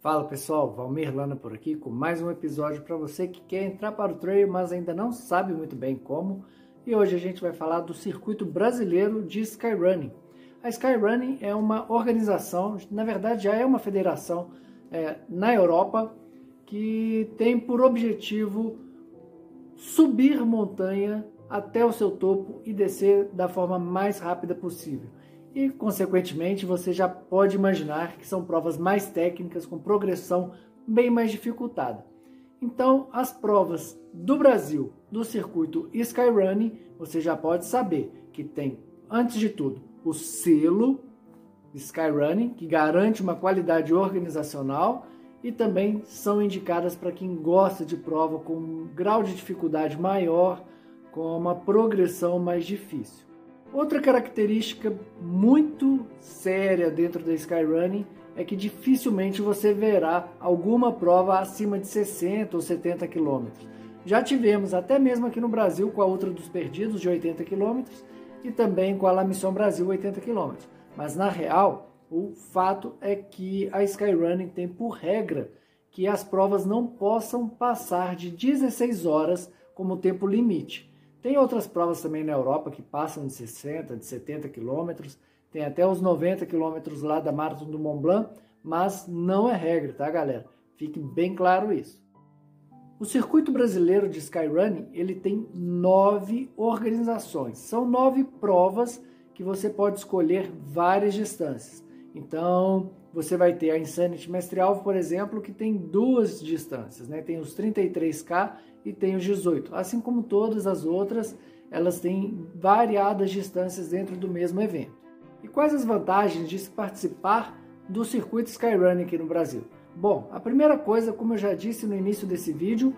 Fala pessoal, Valmir Lana por aqui com mais um episódio para você que quer entrar para o trail, mas ainda não sabe muito bem como. E hoje a gente vai falar do circuito brasileiro de Skyrunning. A Skyrunning é uma organização, na verdade já é uma federação é, na Europa que tem por objetivo subir montanha até o seu topo e descer da forma mais rápida possível e, consequentemente, você já pode imaginar que são provas mais técnicas, com progressão bem mais dificultada. Então, as provas do Brasil do circuito Skyrunning, você já pode saber que tem, antes de tudo, o selo Skyrunning, que garante uma qualidade organizacional e também são indicadas para quem gosta de prova com um grau de dificuldade maior, com uma progressão mais difícil. Outra característica muito séria dentro da Skyrunning é que dificilmente você verá alguma prova acima de 60 ou 70 quilômetros. Já tivemos até mesmo aqui no Brasil com a Ultra dos Perdidos de 80 quilômetros e também com a La Mission Brasil 80 quilômetros. Mas na real, o fato é que a Skyrunning tem por regra que as provas não possam passar de 16 horas como tempo limite. Tem outras provas também na Europa que passam de 60, de 70 quilômetros, tem até os 90 quilômetros lá da Marathon do Mont Blanc, mas não é regra, tá, galera? Fique bem claro isso. O circuito brasileiro de skyrunning ele tem nove organizações. São nove provas que você pode escolher várias distâncias. Então, você vai ter a Insanity Mestre Alvo, por exemplo, que tem duas distâncias, né? Tem os 33K e tem os 18. Assim como todas as outras, elas têm variadas distâncias dentro do mesmo evento. E quais as vantagens de se participar do circuito Skyrunning aqui no Brasil? Bom, a primeira coisa, como eu já disse no início desse vídeo,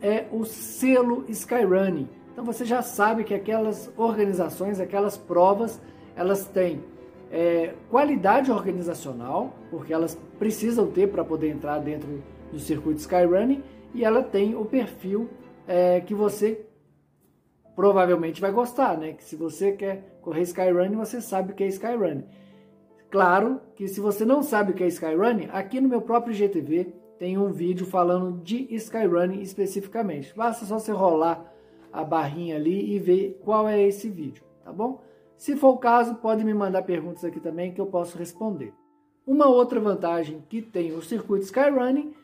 é o selo Skyrunning. Então você já sabe que aquelas organizações, aquelas provas, elas têm é, qualidade organizacional, porque elas precisam ter para poder entrar dentro do circuito Skyrunning, e ela tem o perfil é, que você provavelmente vai gostar, né? Que se você quer correr Skyrunning, você sabe o que é Skyrunning. Claro que se você não sabe o que é Skyrunning, aqui no meu próprio GTV tem um vídeo falando de Skyrunning especificamente. Basta só você rolar a barrinha ali e ver qual é esse vídeo, tá bom? Se for o caso, pode me mandar perguntas aqui também que eu posso responder. Uma outra vantagem que tem o circuito Skyrunning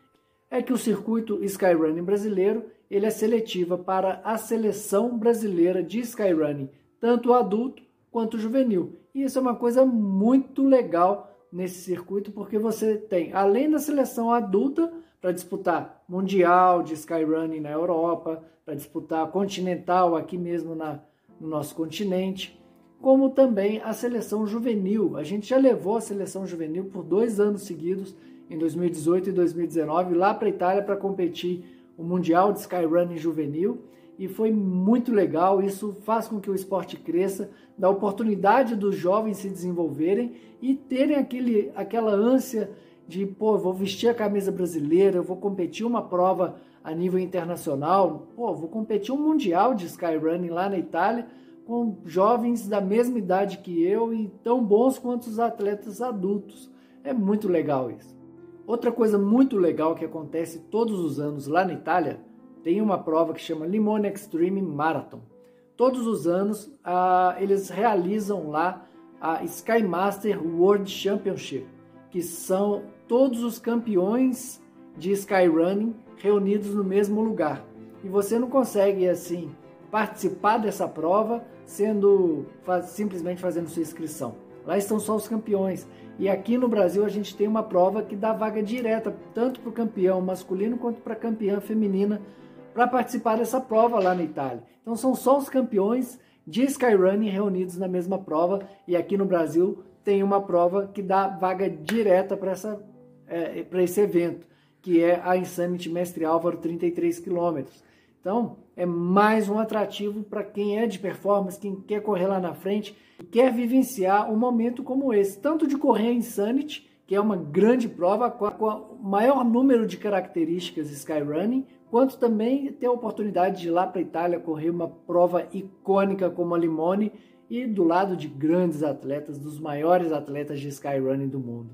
é que o circuito Skyrunning brasileiro ele é seletiva para a seleção brasileira de Skyrunning, tanto adulto quanto juvenil. E isso é uma coisa muito legal nesse circuito, porque você tem, além da seleção adulta, para disputar Mundial de Skyrunning na Europa, para disputar Continental aqui mesmo na, no nosso continente, como também a seleção juvenil. A gente já levou a seleção juvenil por dois anos seguidos, em 2018 e 2019, lá para a Itália para competir o Mundial de Skyrunning Juvenil. E foi muito legal, isso faz com que o esporte cresça, dá oportunidade dos jovens se desenvolverem e terem aquele, aquela ânsia de, pô, vou vestir a camisa brasileira, vou competir uma prova a nível internacional, pô, vou competir um mundial de skyrunning lá na Itália com jovens da mesma idade que eu e tão bons quanto os atletas adultos. É muito legal isso. Outra coisa muito legal que acontece todos os anos lá na Itália, tem uma prova que chama Limone Extreme Marathon. Todos os anos ah, eles realizam lá a Sky Master World Championship, que são todos os campeões de skyrunning reunidos no mesmo lugar. E você não consegue assim participar dessa prova sendo simplesmente fazendo sua inscrição. Lá estão só os campeões. E aqui no Brasil a gente tem uma prova que dá vaga direta tanto para o campeão masculino quanto para a campeã feminina para participar dessa prova lá na Itália. Então são só os campeões de Skyrunning reunidos na mesma prova e aqui no Brasil tem uma prova que dá vaga direta para é, esse evento, que é a Insanity Mestre Álvaro 33 quilômetros. Então, é mais um atrativo para quem é de performance, quem quer correr lá na frente, quer vivenciar um momento como esse, tanto de correr a Insanity, que é uma grande prova com o maior número de características Skyrunning, quanto também ter a oportunidade de ir lá para a Itália correr uma prova icônica como a Limone e do lado de grandes atletas, dos maiores atletas de Skyrunning do mundo.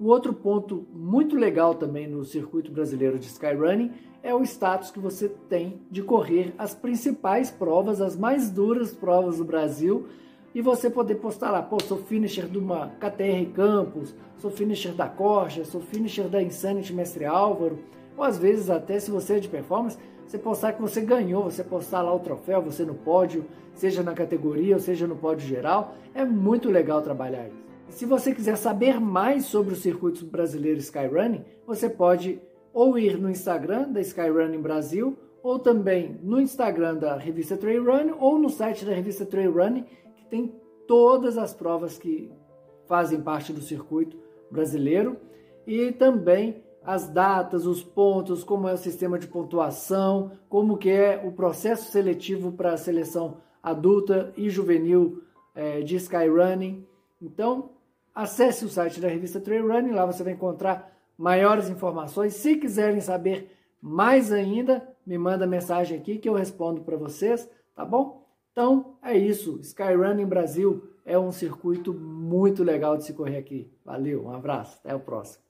O outro ponto muito legal também no circuito brasileiro de skyrunning é o status que você tem de correr as principais provas, as mais duras provas do Brasil, e você poder postar lá, pô, sou finisher de uma KTR Campus, sou finisher da Corja, sou finisher da Insanity Mestre Álvaro, ou às vezes até se você é de performance, você postar que você ganhou, você postar lá o troféu, você no pódio, seja na categoria ou seja no pódio geral, é muito legal trabalhar isso. Se você quiser saber mais sobre o circuito brasileiro Skyrunning, você pode ou ir no Instagram da Skyrunning Brasil, ou também no Instagram da revista Trail Running, ou no site da revista Trail Running, que tem todas as provas que fazem parte do circuito brasileiro e também as datas, os pontos, como é o sistema de pontuação, como que é o processo seletivo para a seleção adulta e juvenil é, de Skyrunning. Então, Acesse o site da revista Trail Running, lá você vai encontrar maiores informações. Se quiserem saber mais ainda, me manda mensagem aqui que eu respondo para vocês, tá bom? Então é isso. Skyrunning Brasil é um circuito muito legal de se correr aqui. Valeu, um abraço, até o próximo.